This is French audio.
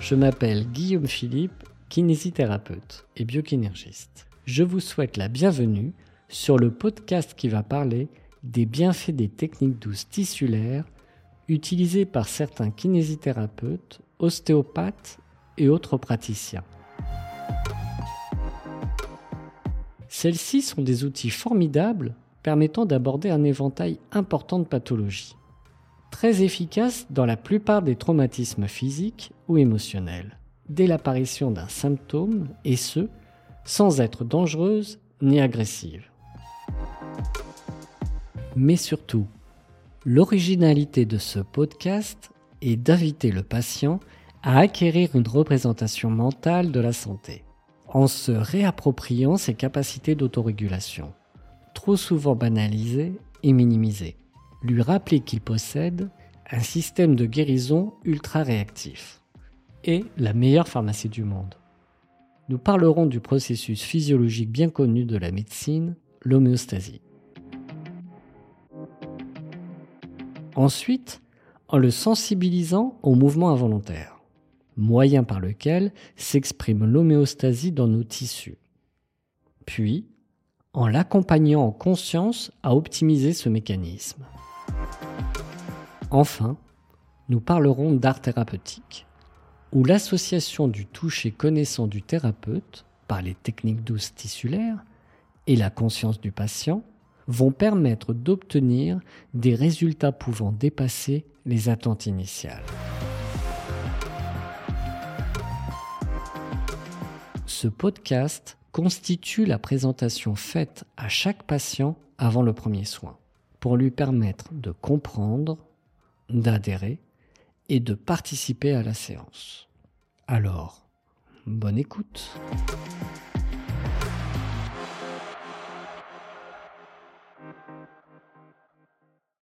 je m'appelle Guillaume Philippe, kinésithérapeute et biokinergiste. Je vous souhaite la bienvenue sur le podcast qui va parler des bienfaits des techniques douces tissulaires utilisées par certains kinésithérapeutes, ostéopathes et autres praticiens. Celles-ci sont des outils formidables permettant d'aborder un éventail important de pathologies. Très efficaces dans la plupart des traumatismes physiques ou émotionnels, dès l'apparition d'un symptôme, et ce, sans être dangereuses ni agressives. Mais surtout, l'originalité de ce podcast est d'inviter le patient à acquérir une représentation mentale de la santé en se réappropriant ses capacités d'autorégulation, trop souvent banalisées et minimisées. Lui rappeler qu'il possède un système de guérison ultra réactif et la meilleure pharmacie du monde. Nous parlerons du processus physiologique bien connu de la médecine, l'homéostasie. Ensuite, en le sensibilisant au mouvement involontaire moyen par lequel s'exprime l'homéostasie dans nos tissus. Puis, en l'accompagnant en conscience à optimiser ce mécanisme. Enfin, nous parlerons d'art thérapeutique, où l'association du toucher connaissant du thérapeute par les techniques douces tissulaires et la conscience du patient vont permettre d'obtenir des résultats pouvant dépasser les attentes initiales. Ce podcast constitue la présentation faite à chaque patient avant le premier soin, pour lui permettre de comprendre, d'adhérer et de participer à la séance. Alors, bonne écoute.